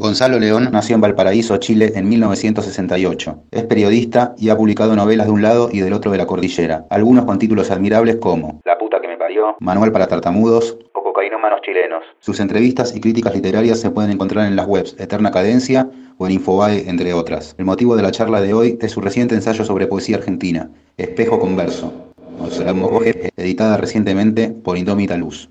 Gonzalo León nació en Valparaíso, Chile, en 1968. Es periodista y ha publicado novelas de un lado y del otro de la cordillera, algunos con títulos admirables como La puta que me parió, Manual para tartamudos o Cocainómanos chilenos. Sus entrevistas y críticas literarias se pueden encontrar en las webs Eterna Cadencia o en Infobae, entre otras. El motivo de la charla de hoy es su reciente ensayo sobre poesía argentina, Espejo Converso, editada recientemente por Indómita Luz.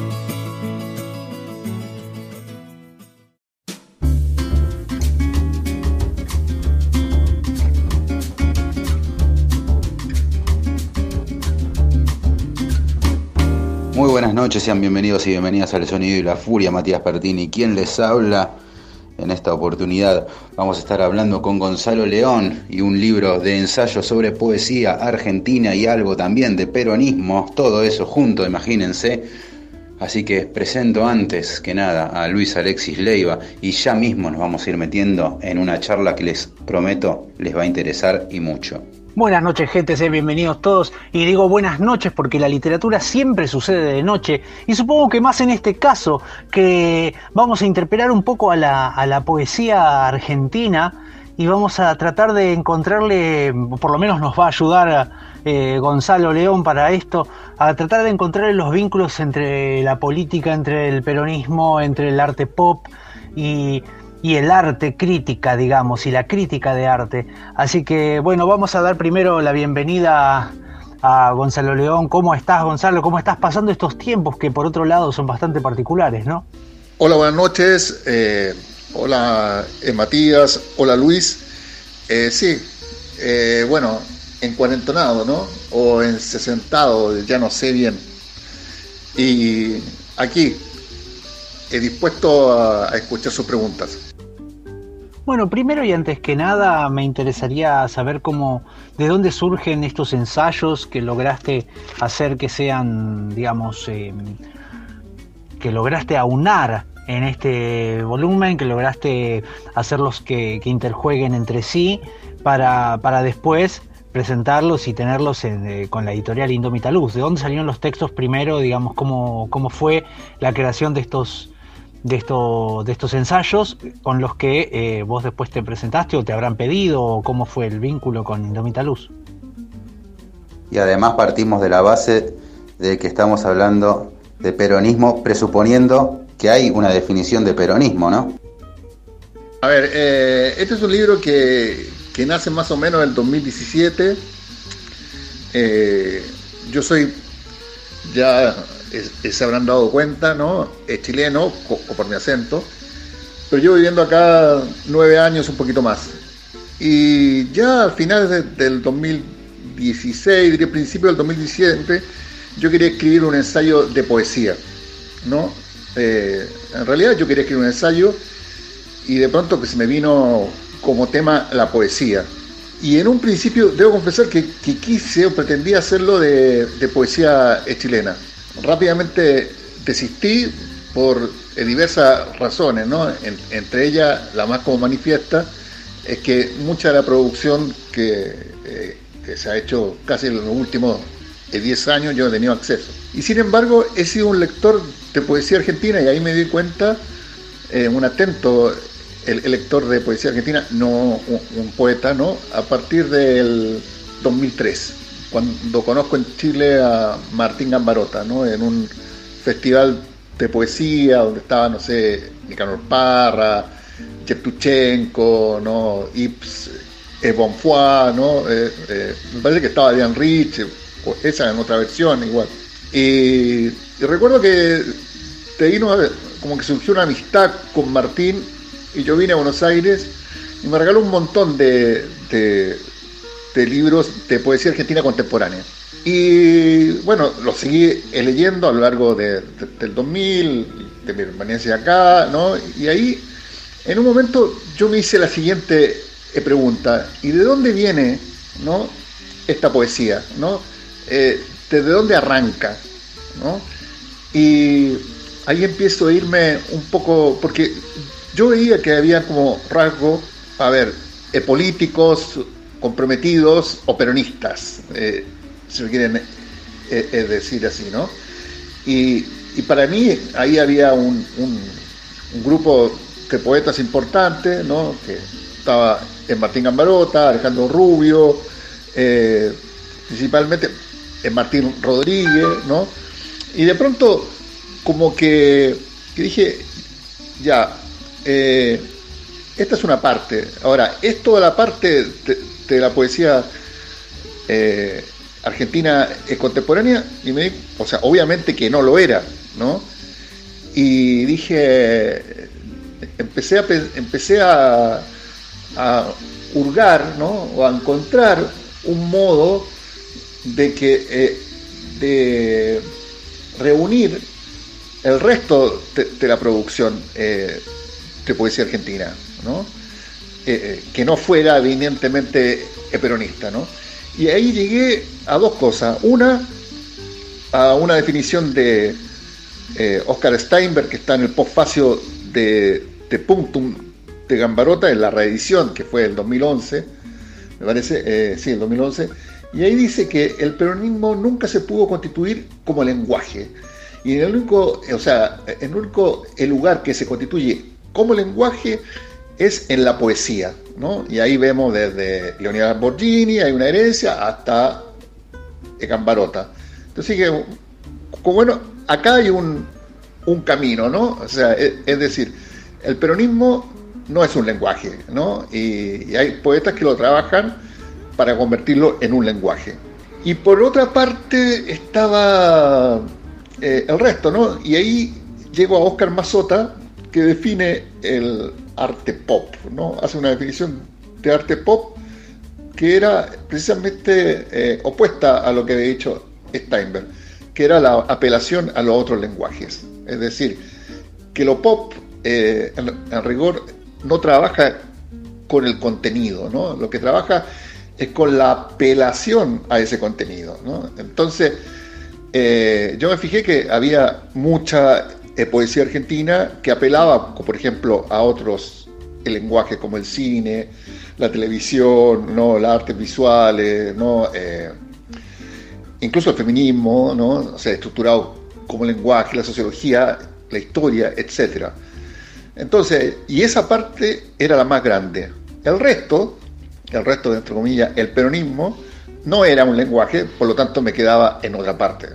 Noches, sean bienvenidos y bienvenidas al Sonido y la Furia, Matías Pertini. ¿Quién les habla? En esta oportunidad vamos a estar hablando con Gonzalo León y un libro de ensayos sobre poesía argentina y algo también de peronismo, todo eso junto, imagínense. Así que presento antes que nada a Luis Alexis Leiva y ya mismo nos vamos a ir metiendo en una charla que les prometo les va a interesar y mucho. Buenas noches, gente, sean bienvenidos todos. Y digo buenas noches porque la literatura siempre sucede de noche. Y supongo que más en este caso, que vamos a interpelar un poco a la, poesía argentina y vamos a tratar de encontrarle, por lo menos nos va a ayudar eh, Gonzalo León para esto, a tratar de encontrar los vínculos entre la política, entre el peronismo, entre el arte pop y y el arte crítica, digamos, y la crítica de arte. Así que bueno, vamos a dar primero la bienvenida a Gonzalo León. ¿Cómo estás, Gonzalo? ¿Cómo estás pasando estos tiempos que por otro lado son bastante particulares, no? Hola, buenas noches. Eh, hola, eh, Matías. Hola, Luis. Eh, sí, bueno, en cuarentonado, ¿no? O en sesentado, ya no sé bien. Y aquí, he dispuesto a escuchar sus preguntas. Bueno, primero y antes que nada me interesaría saber cómo, de dónde surgen estos ensayos que lograste hacer que sean, digamos, em, que lograste aunar en este volumen, que lograste hacerlos que, que interjueguen entre sí para, para después presentarlos y tenerlos eh, con la editorial Indomita Luz. ¿De dónde salieron los textos primero? Digamos, cómo, cómo fue la creación de estos de, esto, de estos ensayos con los que eh, vos después te presentaste o te habrán pedido o cómo fue el vínculo con Indomita Luz. Y además partimos de la base de que estamos hablando de peronismo presuponiendo que hay una definición de peronismo, ¿no? A ver, eh, este es un libro que, que, nace más o menos en el 2017. Eh, yo soy ya se habrán dado cuenta, ¿no? Es chileno, o, por mi acento, pero llevo viviendo acá nueve años, un poquito más. Y ya a finales del 2016, diría principio del 2017, yo quería escribir un ensayo de poesía, ¿no? Eh, en realidad yo quería escribir un ensayo y de pronto que se me vino como tema la poesía. Y en un principio debo confesar que, quise o pretendía hacerlo de poesía chilena rápidamente desistí por eh, diversas razones, ¿no? entre ellas, la más como manifiesta, es que mucha de la producción que, eh, se ha hecho casi en los últimos 10 eh, años yo he tenido acceso. Y sin embargo, he sido un lector de poesía argentina y ahí me di cuenta, un atento el, lector de poesía argentina, no un, un poeta, ¿no? A partir del 2003 cuando conozco en Chile a Martín Gambarota, ¿no? En un festival de poesía donde estaba, no sé, Nicanor Parra, Chetuchenko, ¿no? Ips, eh, Bonfoy, ¿no? Eh, eh, me parece que estaba Diane Rich, esa en otra versión igual. Y, recuerdo que te vino como que surgió una amistad con Martín y yo vine a Buenos Aires y me regaló un montón de, libros de poesía argentina contemporánea. Y bueno, los seguí leyendo a lo largo del 2000, de mi permanencia acá, ¿no? Y ahí, en un momento, yo me hice la siguiente pregunta, ¿y de dónde viene, ¿no? Esta poesía, ¿no? Eh, ¿De dónde arranca, ¿no? Y ahí empiezo a irme un poco, porque yo veía que había como rasgo, a ver, eh, políticos comprometidos o peronistas, eh, si lo quieren decir así, ¿no? Y, para mí ahí había un, un grupo de poetas importantes, ¿no? Que estaba en Martín Gambarota, Alejandro Rubio, eh, principalmente en Martín Rodríguez, ¿no? Y de pronto, como que, dije, ya, eh, esta es una parte. Ahora, es toda la parte de, la poesía eh, argentina contemporánea, y me o sea, obviamente que no lo era, ¿no? Y dije, empecé a, empecé a a hurgar ¿no? o a encontrar un modo de que eh, de reunir el resto de, la producción eh, de poesía argentina, ¿no? Eh, que no fuera evidentemente peronista. ¿no? Y ahí llegué a dos cosas. Una, a una definición de Oscar Steinberg, que está en el postfacio de, de Punctum de Gambarota en la reedición, que fue el 2011, me parece, eh, sí, el 2011, y ahí dice que el peronismo nunca se pudo constituir como lenguaje. Y en el único, o sea, el único el lugar que se constituye como lenguaje es en la poesía, ¿no? Y ahí vemos desde Leonidas Borgini, hay una herencia, hasta Gambarota. Entonces, que, bueno, acá hay un, un camino, ¿no? O sea, es decir, el peronismo no es un lenguaje, ¿no? Y, hay poetas que lo trabajan para convertirlo en un lenguaje. Y por otra parte estaba eh, el resto, ¿no? Y ahí llego a Oscar Mazota, que define el arte pop, ¿no? Hace una definición de arte pop que era precisamente eh, opuesta a lo que había dicho Steinberg, que era la apelación a los otros lenguajes. Es decir, que lo pop, eh, en rigor, no trabaja con el contenido, ¿no? Lo que trabaja es con la apelación a ese contenido, ¿no? Entonces, eh, yo me fijé que había mucha eh, poesía argentina que apelaba, por ejemplo, a otros lenguajes como el cine, la televisión, ¿no? las artes visuales, ¿no? Eh, incluso el feminismo, ¿no? o sea, estructurado como lenguaje, la sociología, la historia, etcétera. Entonces, y esa parte era la más grande. El resto, el resto, entre comillas, el peronismo, no era un lenguaje, por lo tanto me quedaba en otra parte.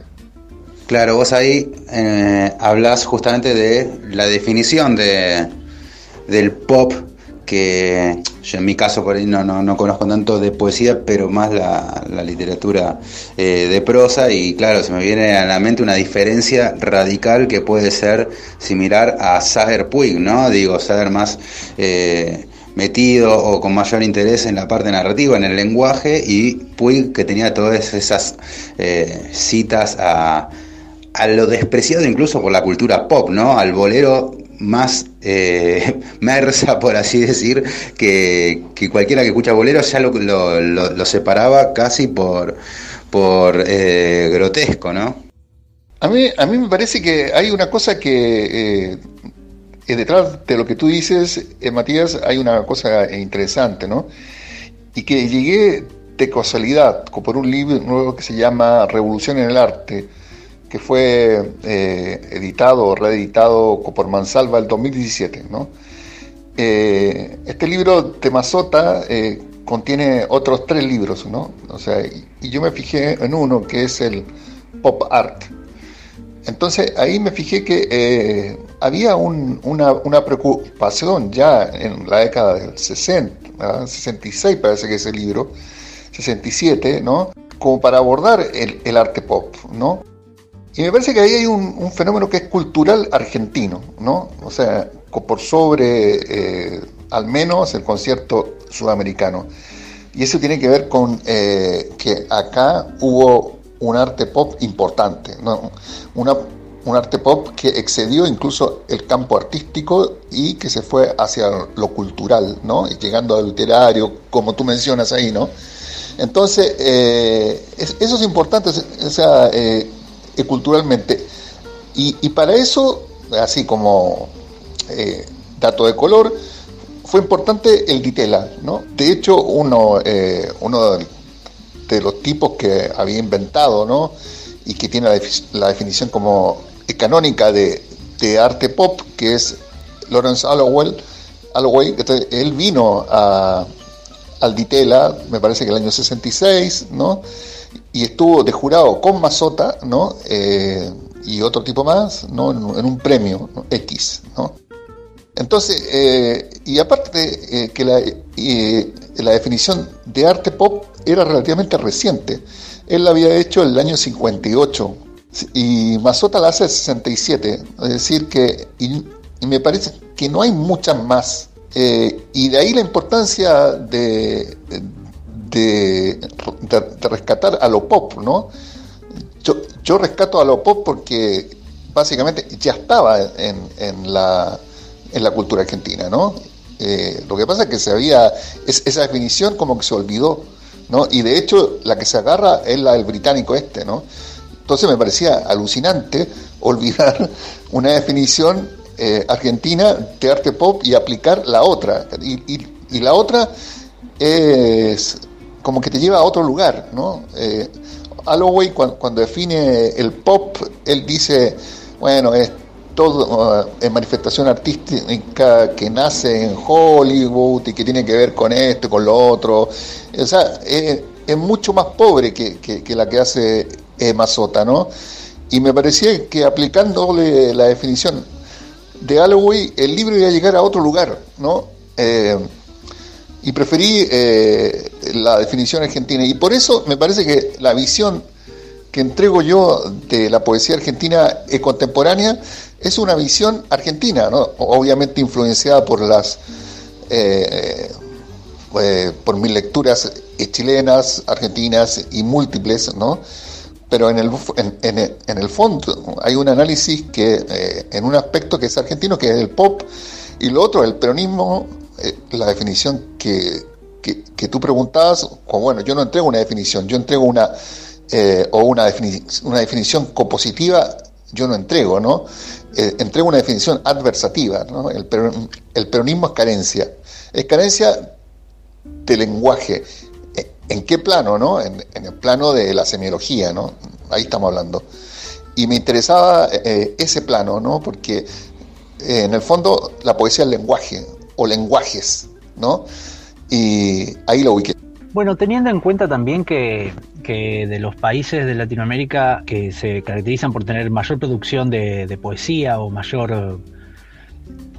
Claro, vos ahí eh, hablas justamente de la definición de, del pop que yo en mi caso por ahí no, no, conozco tanto de poesía, pero más la, literatura eh, de prosa y claro, se me viene a la mente una diferencia radical que puede ser similar a Sager Puig, ¿no? Digo, Sager más... Eh, metido o con mayor interés en la parte narrativa, en el lenguaje, y Puig que tenía todas esas citas a, a lo despreciado incluso por la cultura pop, ¿no? Al bolero más eh, mersa, por así decir, que, cualquiera que escucha bolero ya lo, lo, separaba casi por, por eh, grotesco, ¿no? A mí, a mí me parece que hay una cosa que eh, detrás de lo que tú dices, eh, Matías, hay una cosa interesante, ¿no? Y que llegué de casualidad por un libro nuevo que se llama Revolución en el Arte, que fue eh, editado o reeditado por Mansalva el 2017. ¿no? Eh, este libro de Mazota eh, contiene otros tres libros, ¿no? O sea, y, yo me fijé en uno que es el Pop Art. Entonces ahí me fijé que había una, preocupación ya en la década del 60, 66 parece que es el libro, 67, ¿no? Como para abordar el, arte pop, ¿no? Y me parece que ahí hay un, fenómeno que es cultural argentino, ¿no? O sea, por sobre eh, al menos el concierto sudamericano. Y eso tiene que ver con eh, que acá hubo un arte pop importante, ¿no? Una, un arte pop que excedió incluso el campo artístico y que se fue hacia lo cultural, ¿no? llegando al literario, como tú mencionas ahí, ¿no? Entonces, eh, eso es importante, o sea, eh, culturalmente. Y, para eso, así como eh, dato de color, fue importante el Ditela, ¿no? De hecho, uno, uno de los tipos que había inventado, ¿no? Y que tiene la definición como canónica de, arte pop, que es Lawrence Allowell, Alloway, él vino a, al Ditela, me parece que el año 66, ¿no? Y estuvo de jurado con Mazota, ¿no? Eh, y otro tipo más, ¿no? En, un premio X, ¿no? Entonces, eh, y aparte eh, que la, la definición de arte pop era relativamente reciente, él la había hecho el año 58, y Mazota la hace 67, es decir que, y, me parece que no hay muchas más. Eh, y de ahí la importancia de, de, rescatar a lo pop, ¿no? Yo, rescato a lo pop porque básicamente ya estaba en, en, la, en la cultura argentina, ¿no? Eh, lo que pasa es que se había, esa definición como que se olvidó, ¿no? Y de hecho la que se agarra es la del británico este, ¿no? Entonces me parecía alucinante olvidar una definición eh, argentina de arte pop y aplicar la otra. Y, la otra es como que te lleva a otro lugar, ¿no? Eh, Alloway cuando, define el pop, él dice, bueno, es todo en manifestación artística que nace en Hollywood y que tiene que ver con esto, con lo otro. O sea, es, mucho más pobre que, que la que hace eh, Mazota, ¿no? Y me parecía que aplicándole la definición de Alloway, el libro iba a llegar a otro lugar, ¿no? Eh, y preferí eh, la definición argentina. Y por eso me parece que la visión que entrego yo de la poesía argentina contemporánea es una visión argentina, ¿no? obviamente influenciada por las por mis lecturas chilenas, argentinas y múltiples, ¿no? pero en el, en, en, el fondo hay un análisis que eh, en un aspecto que es argentino, que es el pop, y lo otro, el peronismo, eh, la definición que, que, tú preguntabas, bueno, yo no entrego una definición, yo entrego una, eh, o una, una definición compositiva, yo no entrego, ¿no? entrego una definición adversativa, ¿no? El, el peronismo es carencia, es carencia de lenguaje, ¿En qué plano, no? En, el plano de la semiología, ¿no? Ahí estamos hablando. Y me interesaba eh, ese plano, ¿no? Porque eh, en el fondo la poesía es lenguaje, o lenguajes, ¿no? Y ahí lo ubiqué. Bueno, teniendo en cuenta también que, de los países de Latinoamérica que se caracterizan por tener mayor producción de, de poesía o mayor,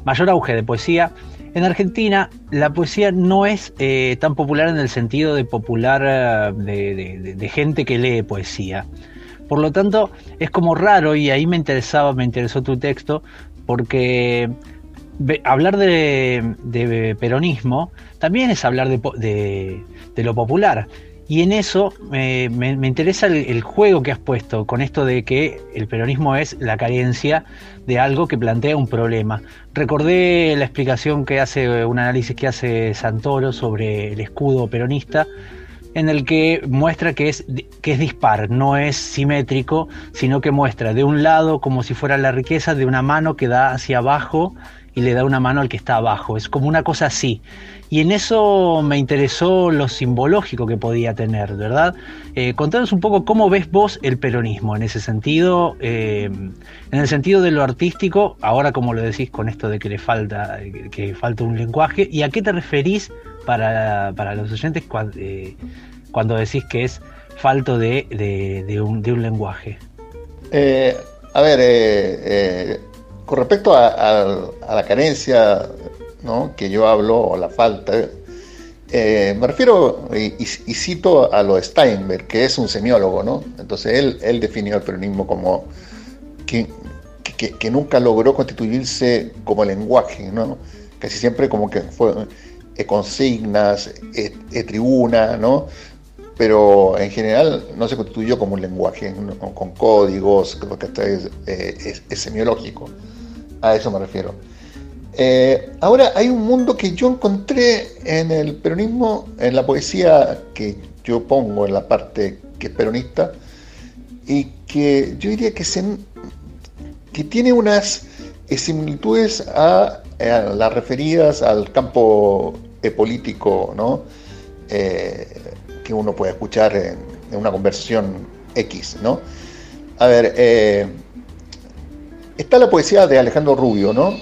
mayor auge de poesía, en Argentina la poesía no es eh, tan popular en el sentido de popular eh, de, gente que lee poesía. Por lo tanto, es como raro y ahí me interesaba, me interesó tu texto, porque hablar de, peronismo también es hablar de, lo popular. Y en eso me, interesa el, juego que has puesto con esto de que el peronismo es la carencia de algo que plantea un problema. Recordé la explicación que hace, un análisis que hace Santoro sobre el escudo peronista, en el que muestra que es, que es dispar, no es simétrico, sino que muestra de un lado como si fuera la riqueza de una mano que da hacia abajo y le da una mano al que está abajo. Es como una cosa así. Y en eso me interesó lo simbológico que podía tener, ¿verdad? Eh, contanos un poco cómo ves vos el peronismo en ese sentido, eh, en el sentido de lo artístico, ahora como lo decís con esto de que le falta, que falta un lenguaje, y a qué te referís para, los oyentes eh, cuando, decís que es falto de, un, de un, lenguaje. a ver, con respecto a, la carencia que yo hablo, o la falta, eh, me refiero y, cito a lo de Steinberg, que es un semiólogo, ¿no? Entonces él, definió el peronismo como que, nunca logró constituirse como lenguaje, ¿no? Casi siempre como que fue eh, consignas, eh, tribuna, ¿no? Pero en general no se constituyó como un lenguaje, con códigos, lo que es, es, es semiológico. A eso me refiero. Eh, ahora hay un mundo que yo encontré en el peronismo, en la poesía que yo pongo en la parte que es peronista, y que yo diría que, tiene unas similitudes a, las referidas al campo eh, político, ¿no? Eh, que uno puede escuchar en, una conversación X, ¿no? A ver, está la poesía de Alejandro Rubio, ¿no?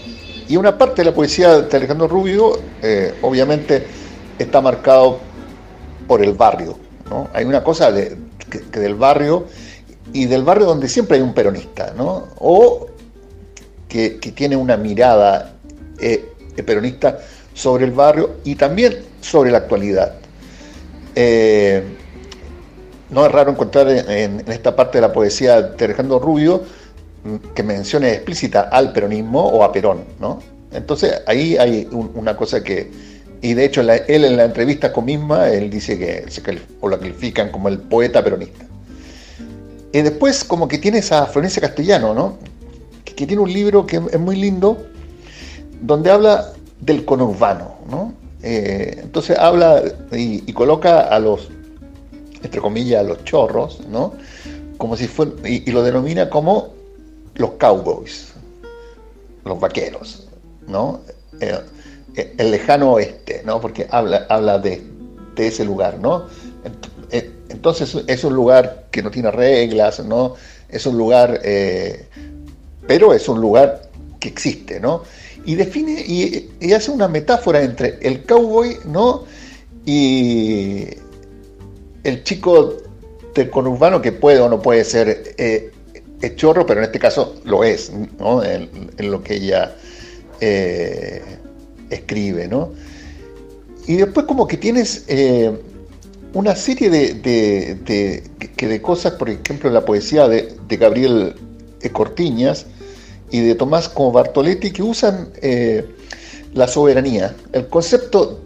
Y una parte de la poesía de Alejandro Rubio, eh, obviamente, está marcado por el barrio. ¿no? Hay una cosa de, que, del barrio y del barrio donde siempre hay un peronista, ¿no? o que, tiene una mirada eh, peronista sobre el barrio y también sobre la actualidad. Eh, no es raro encontrar en, esta parte de la poesía de Alejandro Rubio que mencione explícita al peronismo o a Perón, ¿no? Entonces ahí hay una cosa que, y de hecho él en la entrevista con misma, él dice que se califican como el poeta peronista. Y después como que tiene esa Florencia Castellano, ¿no? Que, tiene un libro que es muy lindo, donde habla del conurbano, ¿no? Eh, entonces habla y, coloca a los, entre comillas, a los chorros, ¿no? Como si fuera, y lo denomina como los cowboys, los vaqueros, ¿no? Eh, eh, el lejano oeste, ¿no? Porque habla, habla de, ese lugar, ¿no? Entonces es un lugar que no tiene reglas, ¿no? Es un lugar, pero es un lugar que existe, ¿no? Y define y, hace una metáfora entre el cowboy, ¿no? Y el chico del conurbano que puede o no puede ser es chorro, pero en este caso lo es, ¿no? en, lo que ella eh, escribe. ¿no? Y después como que tienes eh, una serie de, de, cosas, por ejemplo, la poesía de, Gabriel Cortiñas y de Tomás como Bartoletti, que usan eh, la soberanía, el concepto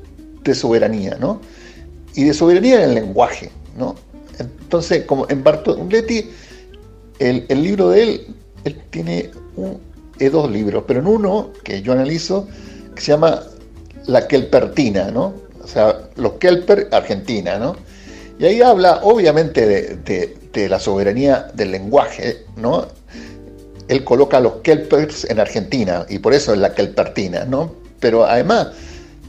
de soberanía, ¿no? Y de soberanía en el lenguaje, ¿no? Entonces, como en Bartoletti el, libro de él, tiene dos libros, pero en uno que yo analizo, se llama La Kelpertina, ¿no? O sea, los Kelper, Argentina, ¿no? Y ahí habla, obviamente, de, la soberanía del lenguaje, ¿no? Él coloca a los Kelpers en Argentina, y por eso es la Kelpertina, ¿no? Pero además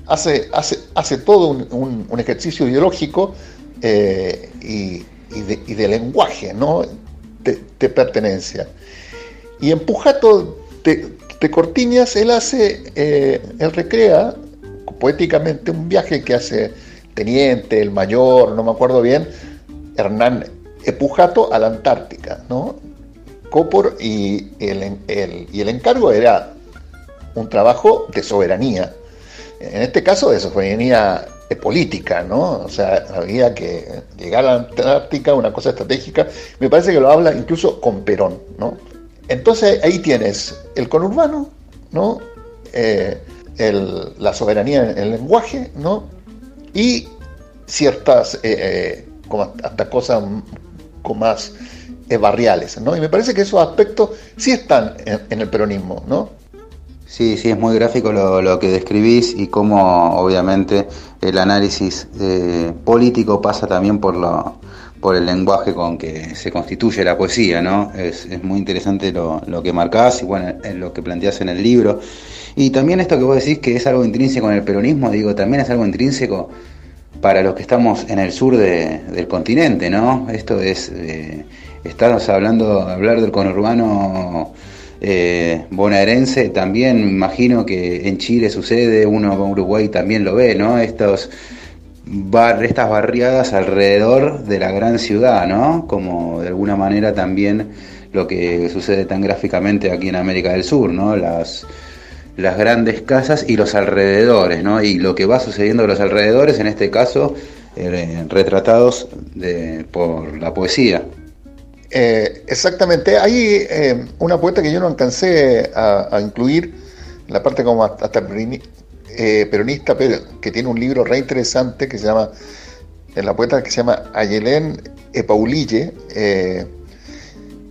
hace, todo un, ejercicio ideológico eh, y, de, de, lenguaje, ¿no? de, pertenencia. Y en Pujato de, Cortiñas él hace, eh, él recrea poéticamente un viaje que hace teniente, el mayor, no me acuerdo bien, Hernán Pujato a la Antártica, ¿no? Copor y el, y el encargo era un trabajo de soberanía. En este caso de soberanía política, ¿no? O sea, había que llegar a la Antártica, una cosa estratégica. Me parece que lo habla incluso con Perón, ¿no? Entonces ahí tienes el conurbano, ¿no? Eh, la soberanía en el lenguaje, ¿no? Y ciertas, eh, eh, como hasta cosas con más barriales, ¿no? Y me parece que esos aspectos sí están en el peronismo, ¿no? Sí, sí, es muy gráfico lo, que describís y cómo obviamente el análisis eh, político pasa también por, lo, por el lenguaje con que se constituye la poesía, ¿no? Es, muy interesante lo, que marcás y bueno, lo que planteás en el libro. Y también esto que vos decís que es algo intrínseco en el peronismo, digo, también es algo intrínseco para los que estamos en el sur del continente, ¿no? Esto es, eh, estamos hablando, hablar del conurbano eh, bonaerense también, imagino que en Chile sucede, uno con Uruguay también lo ve, ¿no? Estos bar, estas barriadas alrededor de la gran ciudad, ¿no? Como de alguna manera también lo que sucede tan gráficamente aquí en América del Sur, ¿no? Las, las grandes casas y los alrededores, ¿no? Y lo que va sucediendo en los alrededores, en este caso, eh, retratados de, por la poesía. Eh, exactamente, hay eh, una poeta que yo no alcancé a, incluir, la parte como hasta peronista, pero que tiene un libro re interesante que se llama, la poeta que se llama Ayelén Epaulille,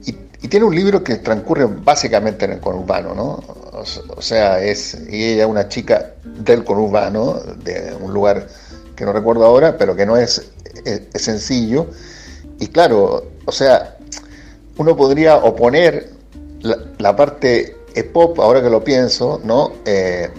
y, tiene un libro que transcurre básicamente en el conurbano, ¿no? O, sea, es, y ella una chica del conurbano, de un lugar que no recuerdo ahora, pero que no es, sencillo. Y claro, o sea, uno podría oponer la, parte pop, ahora que lo pienso, ¿no? Eh,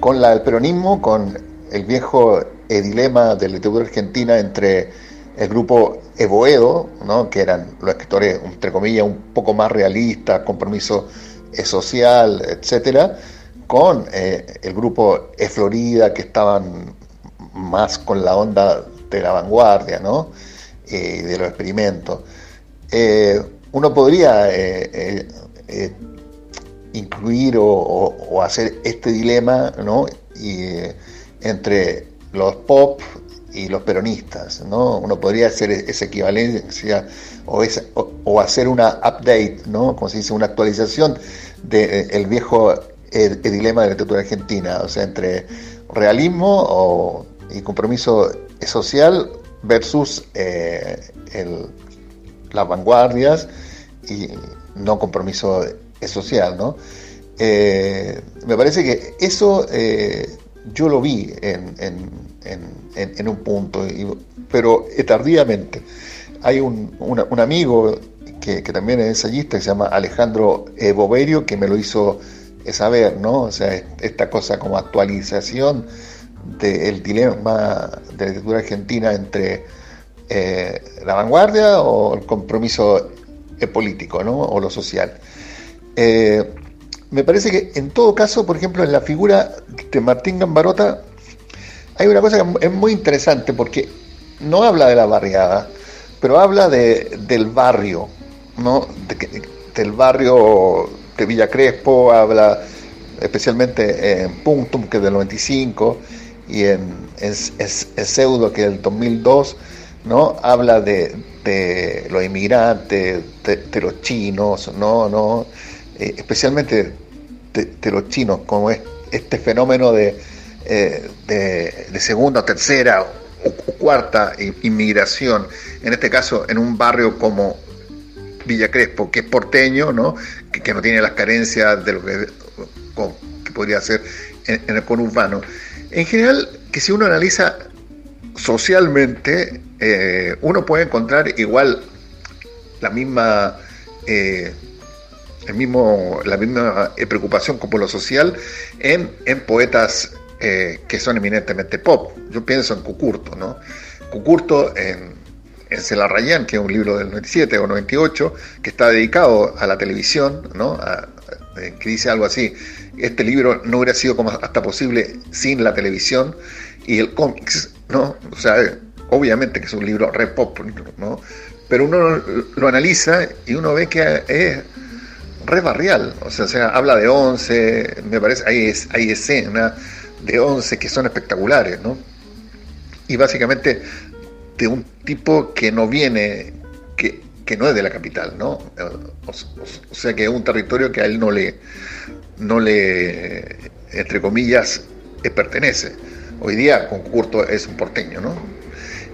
con la del peronismo, con el viejo dilema de la literatura argentina entre el grupo Evoedo, ¿no? que eran los escritores, entre comillas, un poco más realistas, compromiso social, etcétera, con eh, el grupo E Florida, que estaban más con la onda de la vanguardia, ¿no? Eh, de los experimentos. Eh, uno podría eh, incluir o, hacer este dilema, ¿no? Y, entre los pop y los peronistas, ¿no? Uno podría hacer esa equivalencia o, hacer una update, ¿no? Como se dice, una actualización del viejo dilema de la literatura argentina, o sea, entre realismo o y compromiso social versus eh, las vanguardias y no compromiso social, ¿no? Eh, me parece que eso eh, yo lo vi en, un punto, pero tardíamente. Hay un, amigo que, también es ensayista que se llama Alejandro Boverio que me lo hizo saber, ¿no? O sea, esta cosa como actualización del dilema de la literatura argentina entre eh, la vanguardia o el compromiso político ¿no? o lo social. Eh, me parece que en todo caso, por ejemplo, en la figura de Martín Gambarota hay una cosa que es muy interesante porque no habla de la barriada, pero habla de, del barrio, ¿no? del barrio de Villa Crespo, habla especialmente en Punctum, que es del 95, y en, Pseudo, que es el 2002, ¿no? habla de, los inmigrantes, de, los chinos, ¿no? ¿no? Eh, especialmente de, los chinos, como es este fenómeno de, eh, de, segunda, tercera o, cuarta inmigración, en este caso en un barrio como Villa Crespo, que es porteño, ¿no? Que, no tiene las carencias de lo que, podría ser en el conurbano. En general, que si uno analiza socialmente, eh, uno puede encontrar igual la misma, eh, el mismo, la misma eh, preocupación como lo social en, poetas que son eminentemente pop. Yo pienso en Cucurto, ¿no? Cucurto en, en Celarrayán, que es un libro del 97 o 98, que está dedicado a la televisión, ¿no? que dice algo así, este libro no hubiera sido como hasta posible sin la televisión y el cómics, ¿no? O sea, obviamente que es un libro re pop, ¿no? Pero uno lo analiza y uno ve que es re barrial, o sea, sea habla de once, me parece, hay, hay escenas de once que son espectaculares, ¿no? Y básicamente de un tipo que no viene, que, que no es de la capital, ¿no? O, sea que es un territorio que a él no le, no le, entre comillas, pertenece. Hoy día Concurto es un porteño, ¿no?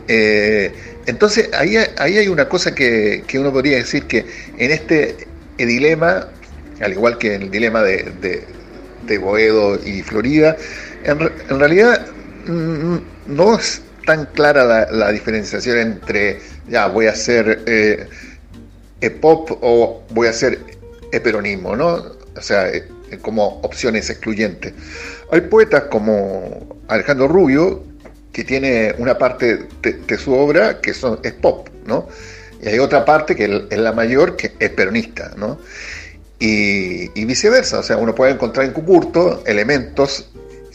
Eh, entonces ahí, ahí, hay una cosa que, uno podría decir que en este dilema, al igual que en el dilema de, de, Boedo y Florida, en, realidad mm, no es tan clara la, diferenciación entre, ya, voy a hacer eh, pop o voy a hacer peronismo, ¿no? O sea, como opciones excluyentes. Hay poetas como Alejandro Rubio, que tiene una parte de, su obra que son, es pop, ¿no? Y hay otra parte que es la mayor, que es peronista, ¿no? Y, viceversa, o sea, uno puede encontrar en Cucurto elementos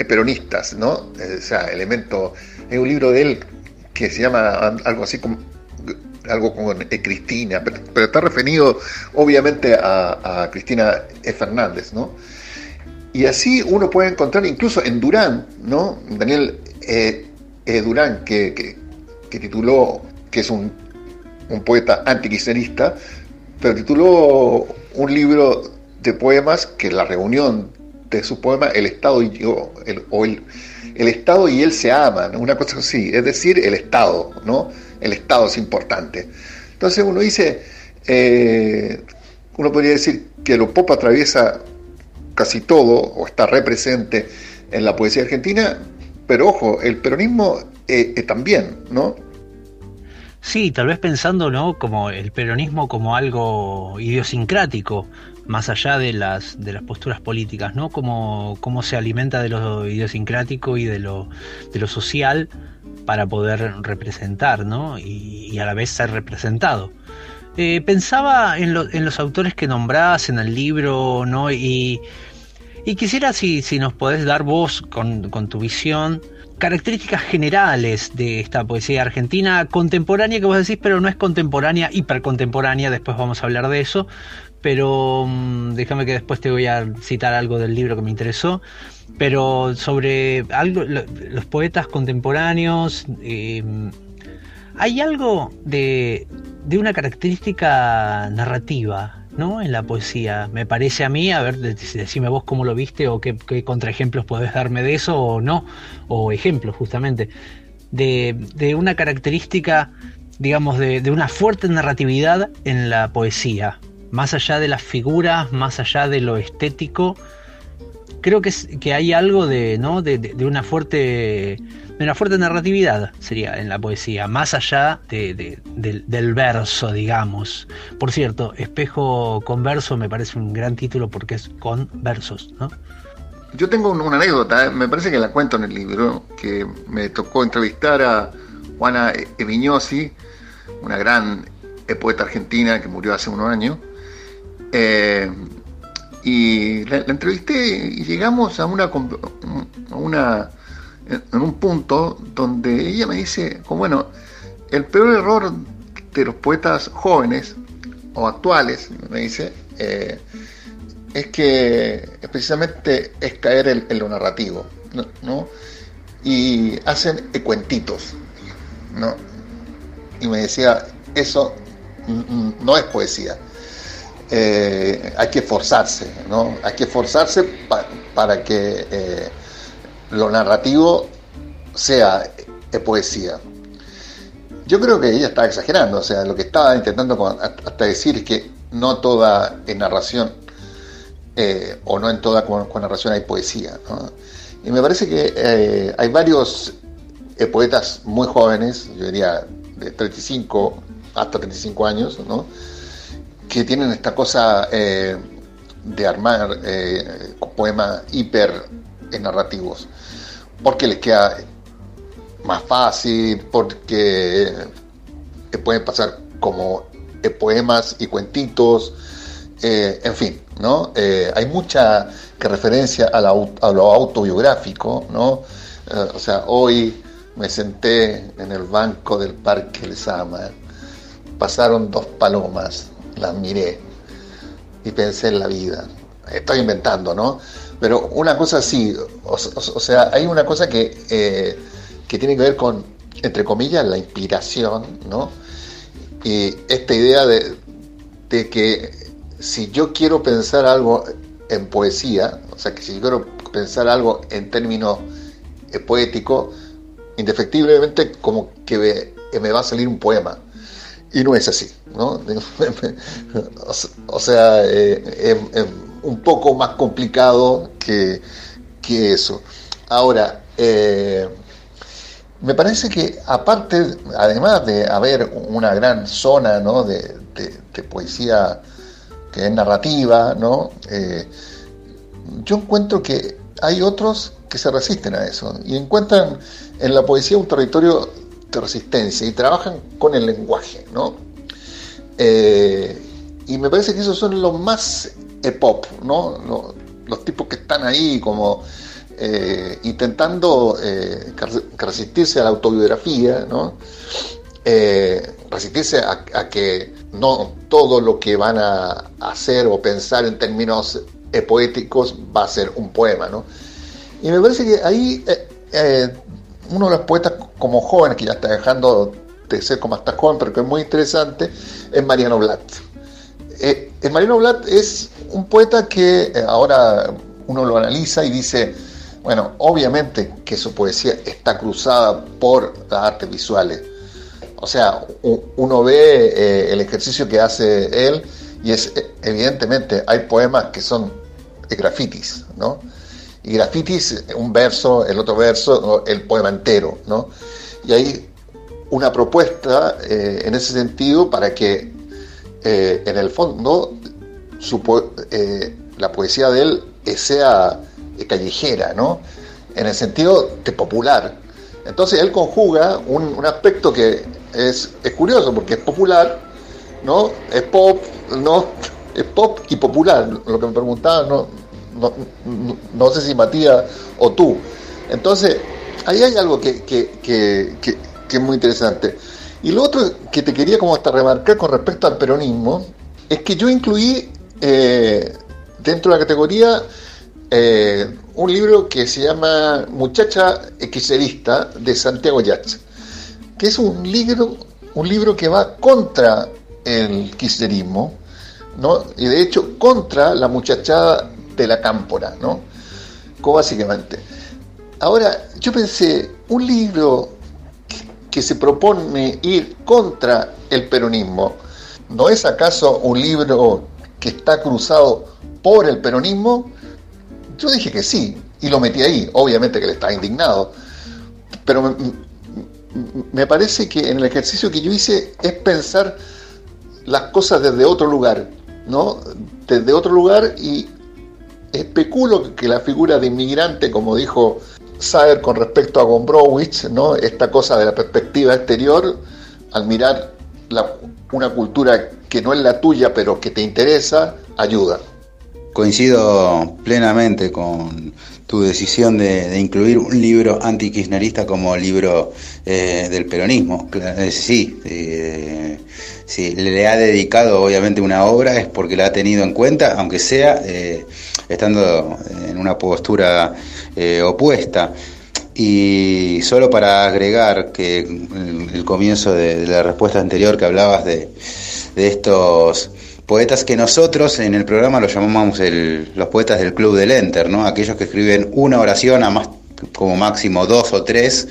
peronistas, ¿no? O sea, elementos, hay un libro de él que se llama algo así como algo con Cristina, pero, está referido obviamente a, Cristina e. Fernández, ¿no? Y así uno puede encontrar incluso en Durán, ¿no? Daniel eh, eh, Durán, que, tituló, que es un, un poeta antikirchnerista, pero tituló un libro de poemas que la reunión de su poema El Estado y yo, el, o el, Estado y él se aman, una cosa así, es decir, el Estado, ¿no? El Estado es importante. Entonces uno dice, eh, uno podría decir que lo pop atraviesa casi todo, o está represente en la poesía argentina, pero ojo, el peronismo eh, eh, también, ¿no? Sí, tal vez pensando, ¿no? Como el peronismo como algo idiosincrático, más allá de las, de las posturas políticas, ¿no? Cómo, cómo se alimenta de lo idiosincrático y de lo, de lo social para poder representar, ¿no? Y, a la vez ser representado. Eh, pensaba en, en, los autores que nombrás en el libro, ¿no? Y, y quisiera si, si nos podés dar vos con, con tu visión características generales de esta poesía argentina contemporánea que vos decís, pero no es contemporánea, hipercontemporánea, después vamos a hablar de eso, pero mm, déjame que después te voy a citar algo del libro que me interesó, pero sobre algo, los poetas contemporáneos, eh, hay algo de, de una característica narrativa, ¿no? En la poesía. Me parece a mí, a ver, decime vos cómo lo viste o qué, contraejemplos podés darme de eso o no, o ejemplos justamente, de, de una característica, digamos, de, de, una fuerte narratividad en la poesía más allá de las figuras, más allá de lo estético, creo que, es, que hay algo de, ¿no? de, una fuerte de una fuerte narratividad sería en la poesía, más allá de, del, verso, digamos. Por cierto, Espejo con verso me parece un gran título porque es con versos, ¿no? Yo tengo una anécdota, ¿eh? me parece que la cuento en el libro, que me tocó entrevistar a Juana Evignosi, una gran poeta argentina que murió hace unos años, eh, y la, entrevisté y llegamos a una, una en un punto donde ella me dice, como bueno, el peor error de los poetas jóvenes o actuales, me dice, eh, es que precisamente es caer en, lo narrativo, ¿no? Y hacen cuentitos, ¿no? Y me decía, eso no es poesía. Eh, hay que esforzarse, ¿no? Hay que esforzarse para que eh, lo narrativo sea eh, poesía. Yo creo que ella estaba exagerando, o sea, lo que estaba intentando hasta decir es que no toda en narración o no en toda con, narración hay poesía. Y me parece que hay varios poetas muy jóvenes, yo diría de 35 hasta 35 años, ¿no? Que tienen esta cosa eh, de armar eh, poemas hiper narrativos, porque les queda más fácil, porque pueden pasar como poemas y cuentitos, eh, en fin, ¿no? hay mucha que referencia a, lo autobiográfico, ¿no? o sea, hoy me senté en el banco del Parque Sama, pasaron dos palomas, las miré y pensé en la vida. Estoy inventando, ¿no? Pero una cosa sí, o, sea, hay una cosa que, eh, que tiene que ver con, entre comillas, la inspiración, ¿no? Y esta idea de, de que si yo quiero pensar algo en poesía, o sea, que si yo quiero pensar algo en términos eh, poéticos, indefectiblemente como que me va a salir un poema. Y no es así, ¿no? o sea, es eh, un poco más complicado que, eso. Ahora, eh, me parece que aparte, además de haber una gran zona ¿no? de, poesía que es narrativa, ¿no? Eh, yo encuentro que hay otros que se resisten a eso y encuentran en la poesía un territorio de resistencia y trabajan con el lenguaje, ¿no? Eh, y me parece que esos son los más pop, ¿no? Los, tipos que están ahí como eh, intentando eh, resistirse a la autobiografía, ¿no? resistirse a, que no todo lo que van a hacer o pensar en términos poéticos va a ser un poema, ¿no? Y me parece que ahí uno de los poetas como joven, que ya está dejando de ser como hasta joven, pero que es muy interesante, es Mariano Blatt. Eh, Mariano Blatt es un poeta que eh, ahora uno lo analiza y dice, bueno, obviamente que su poesía está cruzada por las artes visuales. O sea, uno ve el ejercicio que hace él y es evidentemente hay poemas que son grafitis, ¿no? Y grafitis, un verso, el otro verso, el poema entero, ¿no? Y hay una propuesta eh, en ese sentido para que eh, en el fondo eh, la poesía de él sea callejera, ¿no? En el sentido de popular. Entonces él conjuga un, aspecto que es, es, curioso porque es popular, ¿no? Es pop, ¿no? Es pop y popular. Lo que me preguntaba, ¿no? No, sé si Matías o tú. Entonces, ahí hay algo que, es muy interesante. Y lo otro que te quería como hasta remarcar con respecto al peronismo, es que yo incluí eh, dentro de la categoría eh, un libro que se llama Muchacha Xerista de Santiago Yach, que es un libro, un libro que va contra el kirchnerismo, ¿no? y de hecho contra la muchachada de la cámpora, ¿no? Como básicamente. Ahora, yo pensé, un libro que se propone ir contra el peronismo, ¿no es acaso un libro que está cruzado por el peronismo? Yo dije que sí, y lo metí ahí, obviamente que le estaba indignado, pero me, me parece que en el ejercicio que yo hice es pensar las cosas desde otro lugar, ¿no? Desde otro lugar y Especulo que la figura de inmigrante, como dijo Saer con respecto a Gombrowicz, ¿no? esta cosa de la perspectiva exterior, al mirar una cultura que no es la tuya pero que te interesa, ayuda. Coincido plenamente con tu decisión de, incluir un libro anti-kirchnerista como libro eh, del peronismo. Eh, sí, eh, si le ha dedicado obviamente una obra es porque la ha tenido en cuenta, aunque sea estando en una postura opuesta. Y solo para agregar que el, comienzo de, la respuesta anterior que hablabas de, de estos poetas que nosotros en el programa los llamamos los poetas del Club del Enter, ¿no? Aquellos que escriben una oración a más como máximo dos o tres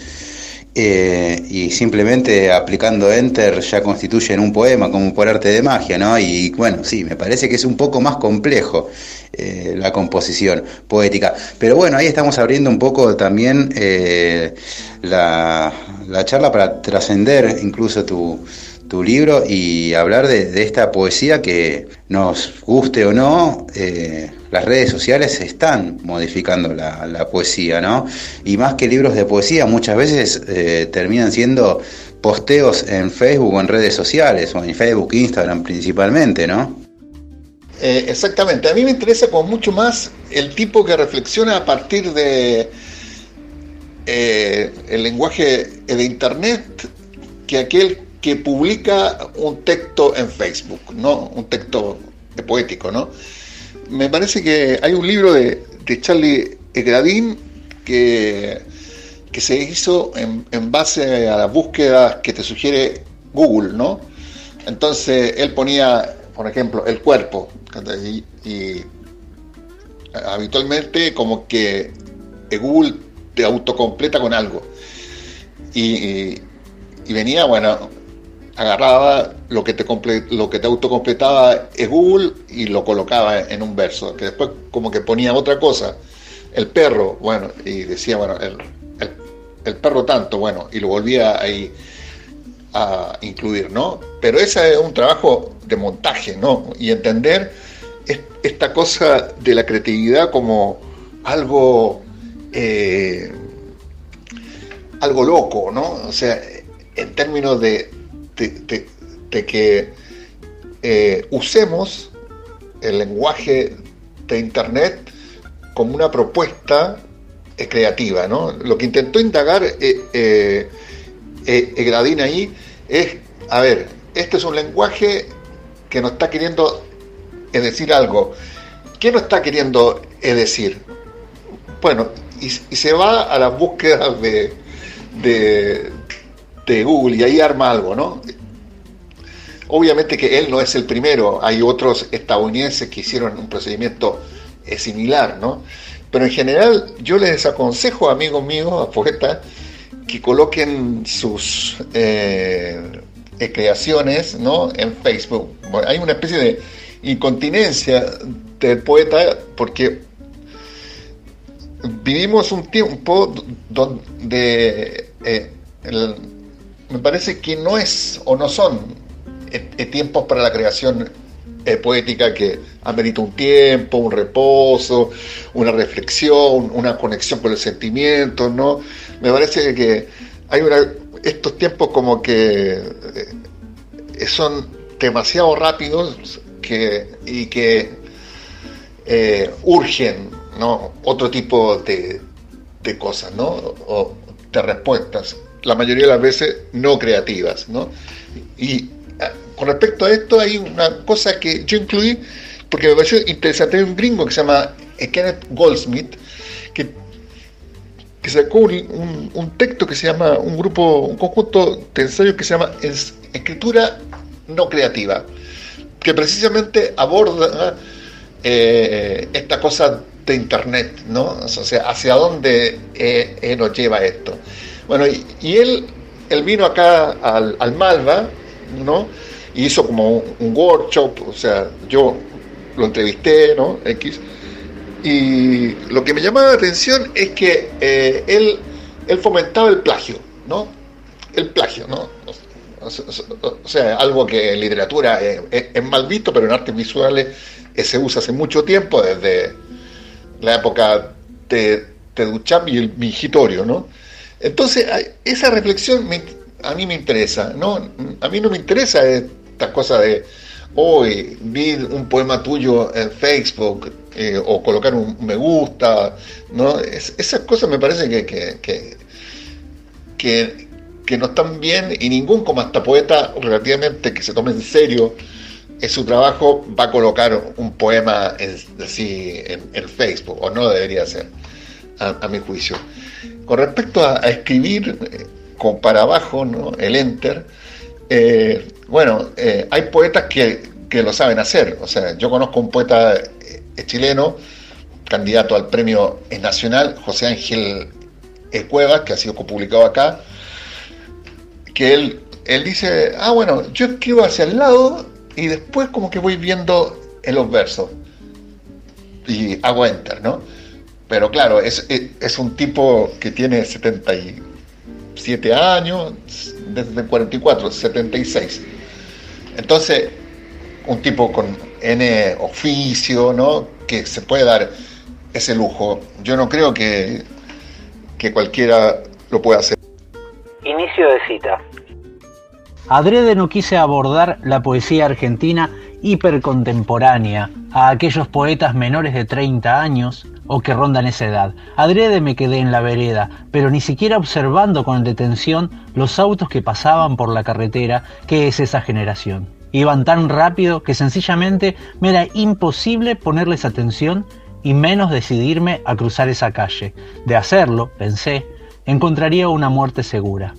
eh, y simplemente aplicando enter ya constituyen un poema como por arte de magia, ¿no? Y bueno, sí, me parece que es un poco más complejo eh, la composición poética. Pero bueno, ahí estamos abriendo un poco también eh, la, la charla para trascender incluso tu tu libro y hablar de, esta poesía que nos guste o no, eh, las redes sociales están modificando la, poesía, ¿no? Y más que libros de poesía, muchas veces eh, terminan siendo posteos en Facebook o en redes sociales, o en Facebook, Instagram principalmente, ¿no? Eh, exactamente, a mí me interesa como mucho más el tipo que reflexiona a partir de el lenguaje de Internet que aquel que publica un texto en Facebook, ¿no? Un texto poético, ¿no? Me parece que hay un libro de, Charlie Gradin que, que se hizo en, base a las búsquedas que te sugiere Google, ¿no? Entonces él ponía, por ejemplo, el cuerpo, y, habitualmente como que Google te autocompleta con algo. y, venía, bueno, agarraba lo que te lo que te autocompletaba es Google y lo colocaba en un verso, que después como que ponía otra cosa, el perro, bueno, y decía, bueno, el, perro tanto, bueno, y lo volvía ahí a incluir, ¿no? Pero ese es un trabajo de montaje, ¿no? Y entender esta cosa de la creatividad como algo, eh, algo loco, ¿no? O sea, en términos de, de, que eh, usemos el lenguaje de Internet como una propuesta eh, creativa. ¿no? Lo que intentó indagar eh, eh ahí es a ver, este es un lenguaje que nos está queriendo decir algo. ¿Qué nos está queriendo decir? Bueno, y, se va a las búsquedas de, de, de Google y ahí arma algo, ¿no? Obviamente que él no es el primero, hay otros estadounidenses que hicieron un procedimiento eh, similar, ¿no? Pero en general yo les aconsejo, amigos míos, a poetas, que coloquen sus eh, eh, creaciones ¿no? en Facebook. hay una especie de incontinencia del poeta porque vivimos un tiempo donde me parece que no es o no son tiempos para la creación eh, poética que amerita un tiempo, un reposo, una reflexión, una conexión con el sentimiento, ¿no? Me parece que hay estos tiempos como que eh, son demasiado rápidos que, y que eh, urgen ¿no? otro tipo de, de cosas, ¿no? O de respuestas, la mayoría de las veces no creativas, ¿no? Y con respecto a esto hay una cosa que yo incluí porque me pareció interesante. Hay un gringo que se llama Kenneth Goldsmith que, que sacó un, texto que se llama, un grupo, un conjunto de ensayos que se llama Escritura no creativa, que precisamente aborda eh, esta cosa de Internet, ¿no? O sea, hacia dónde eh, eh, nos lleva esto. Bueno, y, él, vino acá al, al Malva, ¿no? hizo como un workshop, o sea, yo lo entrevisté, ¿no? X. Y lo que me llamaba la atención es que eh, él, fomentaba el plagio, ¿no? El plagio, ¿no? O sea, algo que en literatura es, mal visto, pero en artes visuales se usa hace mucho tiempo, desde la época de, de Duchamp y el Mingitorio, ¿no? Entonces, esa reflexión a mí me interesa, ¿no? A mí no me interesa estas cosas de hoy vi un poema tuyo en Facebook eh, o colocar un me gusta, ¿no? esas cosas me parece que, que, que, no están bien y ningún como hasta poeta relativamente que se tome en serio en su trabajo va a colocar un poema en, así en, Facebook, o no debería ser, a, mi juicio. Con respecto a, escribir eh, con para abajo, ¿no? el enter, eh, bueno, eh, hay poetas que, lo saben hacer. O sea, yo conozco un poeta chileno, candidato al premio nacional, José Ángel Cuevas, que ha sido publicado acá, que él, él dice, ah, bueno, yo escribo hacia el lado y después como que voy viendo en los versos. Y hago enter, ¿no? Pero claro, es, es un tipo que tiene 77 años, desde el 44, 76. Entonces, un tipo con N oficio, ¿no? Que se puede dar ese lujo. Yo no creo que, que cualquiera lo pueda hacer. Inicio de cita. Adrede no quise abordar la poesía argentina hipercontemporánea, a aquellos poetas menores de 30 años o que rondan esa edad. Adrede me quedé en la vereda, pero ni siquiera observando con detención los autos que pasaban por la carretera que es esa generación. Iban tan rápido que sencillamente me era imposible ponerles atención y menos decidirme a cruzar esa calle. De hacerlo, pensé, encontraría una muerte segura.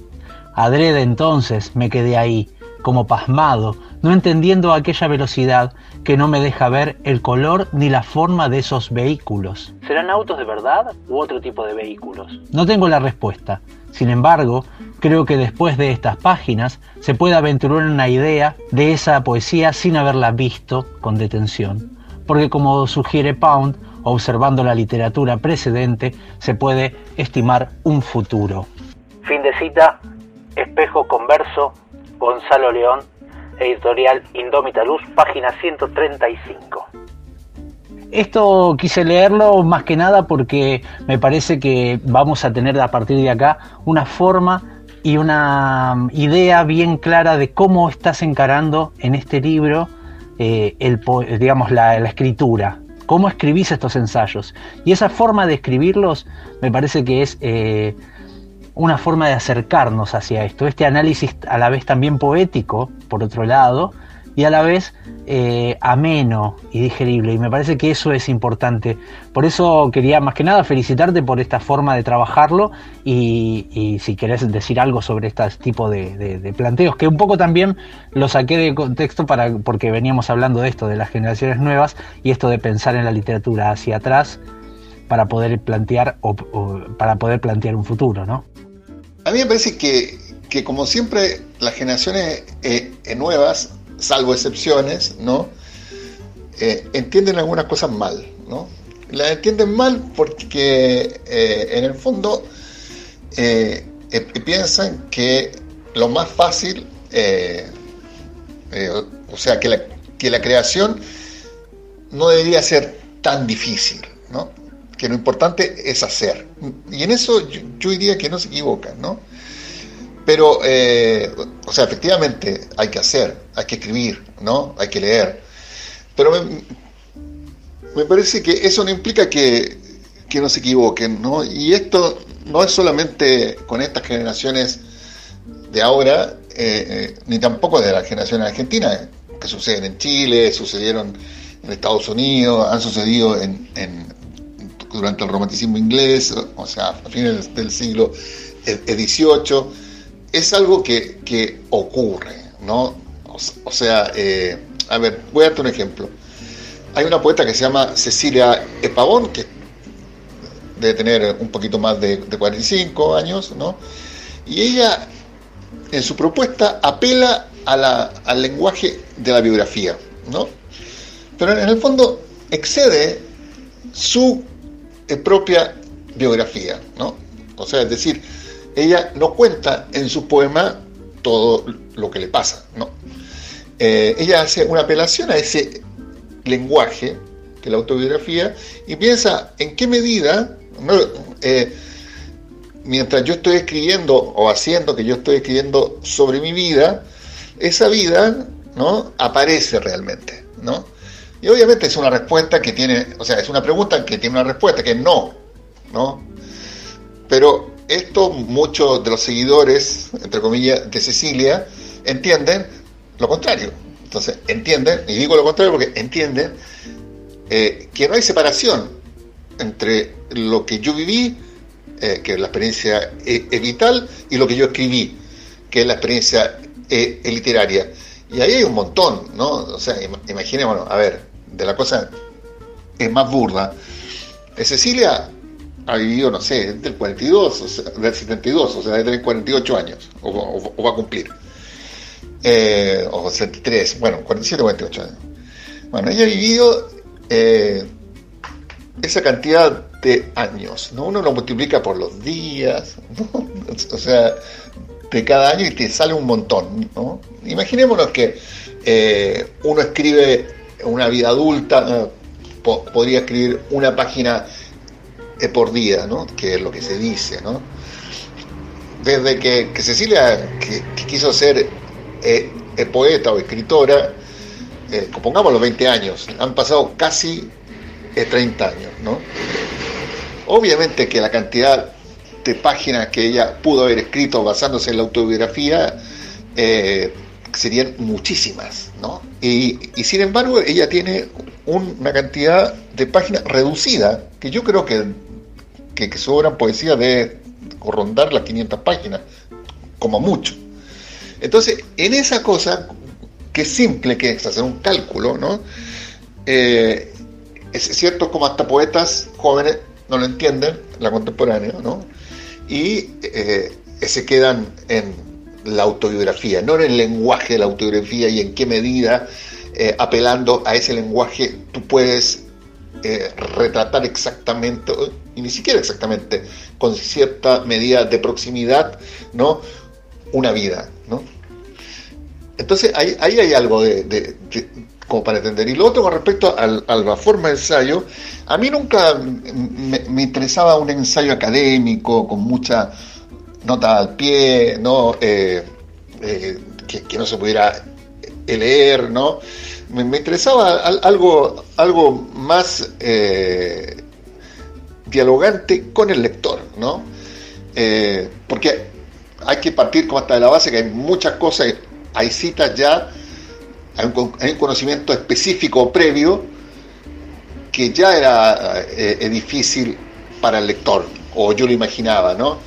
Adrede entonces me quedé ahí, como pasmado, no entendiendo aquella velocidad que no me deja ver el color ni la forma de esos vehículos. ¿Serán autos de verdad u otro tipo de vehículos? No tengo la respuesta. Sin embargo, creo que después de estas páginas se puede aventurar una idea de esa poesía sin haberla visto con detención. Porque como sugiere Pound, observando la literatura precedente, se puede estimar un futuro. Fin de cita, espejo converso, Gonzalo León, editorial Indómita Luz, página 135. Esto quise leerlo más que nada porque me parece que vamos a tener a partir de acá una forma y una idea bien clara de cómo estás encarando en este libro eh, el, digamos, la, escritura, cómo escribís estos ensayos. Y esa forma de escribirlos me parece que es eh, una forma de acercarnos hacia esto, este análisis a la vez también poético, por otro lado, y a la vez eh, ameno y digerible. Y me parece que eso es importante. Por eso quería más que nada felicitarte por esta forma de trabajarlo y, si querés decir algo sobre este tipo de, planteos, que un poco también lo saqué de contexto para, porque veníamos hablando de esto, de las generaciones nuevas y esto de pensar en la literatura hacia atrás para poder plantear o, para poder plantear un futuro, ¿no? A mí me parece que, que como siempre las generaciones eh, nuevas salvo excepciones, ¿no? Eh, entienden algunas cosas mal, ¿no? Las entienden mal porque eh, en el fondo eh, piensan que lo más fácil, o sea, que la, que la, creación no debería ser tan difícil, ¿no? Que lo importante es hacer. Y en eso yo, yo diría que no se equivocan, ¿no? Pero, eh, o sea, efectivamente hay que hacer, hay que escribir, ¿no? Hay que leer. Pero me, parece que eso no implica que, no se equivoquen, ¿no? Y esto no es solamente con estas generaciones de ahora, eh, eh, ni tampoco de las generaciones argentinas, que suceden en Chile, sucedieron en Estados Unidos, han sucedido en, durante el romanticismo inglés, o sea, a fines del siglo XVIII es algo que, ocurre, ¿no? O, sea, eh, a ver, voy a darte un ejemplo. Hay una poeta que se llama Cecilia Epavón, que debe tener un poquito más de, 45 años, ¿no? Y ella, en su propuesta, apela al lenguaje de la biografía, ¿no? Pero en el fondo excede su propia biografía, ¿no? O sea, es decir, ella no cuenta en su poema todo lo que le pasa, ¿no? Eh, ella hace una apelación a ese lenguaje, que la autobiografía, y piensa en qué medida, eh, mientras yo estoy escribiendo o haciendo que yo estoy escribiendo sobre mi vida, esa vida ¿no? aparece realmente, ¿no? Y obviamente es una respuesta que tiene, o sea, es una pregunta que tiene una respuesta, que es no, ¿no? Pero esto muchos de los seguidores, entre comillas, de Cecilia, entienden lo contrario. Entonces, entienden, y digo lo contrario porque entienden eh, que no hay separación entre lo que yo viví, eh, que es la experiencia eh, vital, y lo que yo escribí, que es la experiencia literaria. Y ahí hay un montón, ¿no? O sea, imaginémonos, a ver, de la cosa es más burda. Cecilia ha vivido, no sé, del 42, o sea, del 72, o sea, debe tener 48 años, o, va a cumplir. Eh, o 73, bueno, 47 o 48 años. Bueno, ella ha vivido eh, esa cantidad de años, ¿no? Uno lo multiplica por los días. O sea, de cada año y te sale un montón, ¿no? Imaginémonos que eh, uno escribe una vida adulta, podría escribir una página por día, ¿no? que es lo que se dice. ¿no? Desde que, Cecilia quiso ser eh, eh, poeta o escritora, eh, pongamos los 20 años, han pasado casi 30 años. ¿no? Obviamente que la cantidad de páginas que ella pudo haber escrito basándose en la autobiografía serían muchísimas, ¿no? Y, sin embargo ella tiene una cantidad de páginas reducida, que yo creo que que, su obra en poesía debe rondar las 500 páginas, como mucho. Entonces, en esa cosa, que simple, que es hacer un cálculo, ¿no? Eh, es cierto como hasta poetas jóvenes no lo entienden, la contemporánea, ¿no? Y eh, se quedan en la autobiografía, no en el lenguaje de la autobiografía y en qué medida, eh, apelando a ese lenguaje, tú puedes retratar exactamente y ni siquiera exactamente, con cierta medida de proximidad, ¿no? Una vida, ¿no? Entonces ahí, hay algo de, como para entender. Y lo otro con respecto a la forma de ensayo, a mí nunca me, interesaba un ensayo académico con mucha nota al pie, ¿no? Eh, eh, que, no se pudiera leer, ¿no? Me, interesaba algo, algo más eh, dialogante con el lector, ¿no? Porque hay que partir como hasta de la base que hay muchas cosas, hay citas ya, hay un, conocimiento específico previo que ya era difícil para el lector, o yo lo imaginaba, ¿no?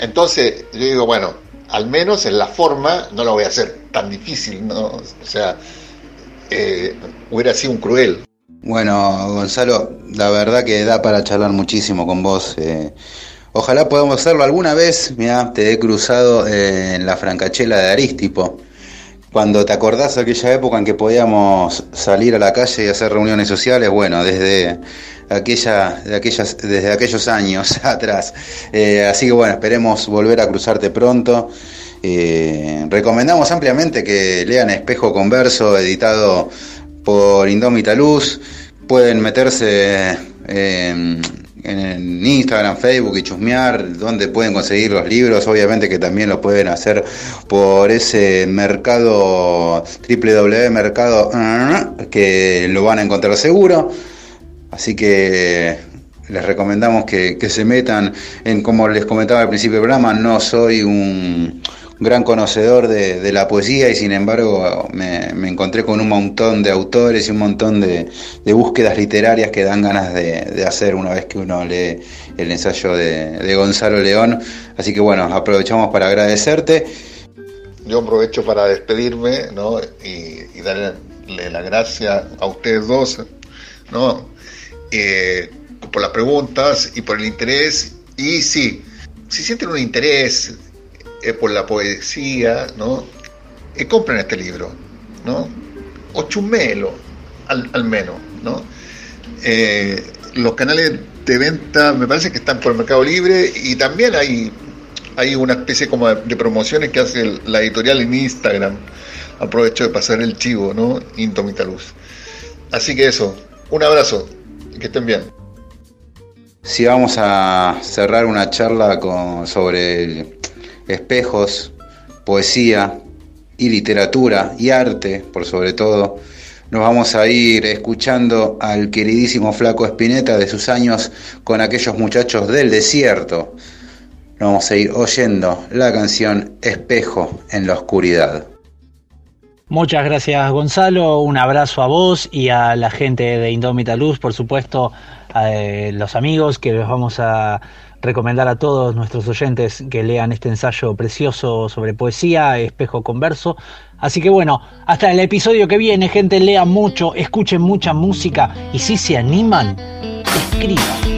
Entonces yo digo, bueno, al menos en la forma no lo voy a hacer tan difícil, ¿no? O sea, eh, hubiera sido un cruel. Bueno, Gonzalo, la verdad que da para charlar muchísimo con vos. Eh. Ojalá podamos hacerlo alguna vez. Mira, te he cruzado en la francachela de Aristipo. Cuando te acordás de aquella época en que podíamos salir a la calle y hacer reuniones sociales, bueno, desde aquella, de aquellas, desde aquellos años atrás. Eh, así que bueno, esperemos volver a cruzarte pronto. Eh, recomendamos ampliamente que lean Espejo Converso, editado por Indómita Luz. Pueden meterse en, en Instagram, Facebook y chusmear donde pueden conseguir los libros. Obviamente que también lo pueden hacer por ese mercado www.mercado que lo van a encontrar seguro. Así que les recomendamos que, se metan en, como les comentaba al principio del programa, no soy un gran conocedor de, la poesía y sin embargo me, encontré con un montón de autores y un montón de, búsquedas literarias que dan ganas de, hacer una vez que uno lee el ensayo de, Gonzalo León. Así que bueno, aprovechamos para agradecerte. Yo aprovecho para despedirme ¿no? y, y darle la gracia a ustedes dos. ¿no? Eh, por las preguntas y por el interés. Y sí, si sienten un interés eh, por la poesía, ¿no? Eh, compren este libro, ¿no? O chumelo, al, menos, ¿no? los canales de venta me parece que están por el Mercado Libre y también hay, hay una especie como de, promociones que hace la editorial en Instagram. Aprovecho de pasar el chivo, ¿no? Intomitaluz. Así que eso, un abrazo. Que estén bien. Si vamos a cerrar una charla con, sobre espejos, poesía y literatura y arte, por sobre todo, nos vamos a ir escuchando al queridísimo Flaco Espineta de sus años con aquellos muchachos del desierto. Nos vamos a ir oyendo la canción Espejo en la oscuridad. Muchas gracias Gonzalo, un abrazo a vos y a la gente de Indómita Luz, por supuesto, a eh, los amigos que les vamos a recomendar a todos nuestros oyentes que lean este ensayo precioso sobre poesía, espejo converso. Así que bueno, hasta el episodio que viene, gente, lean mucho, escuchen mucha música y si se animan, escriban.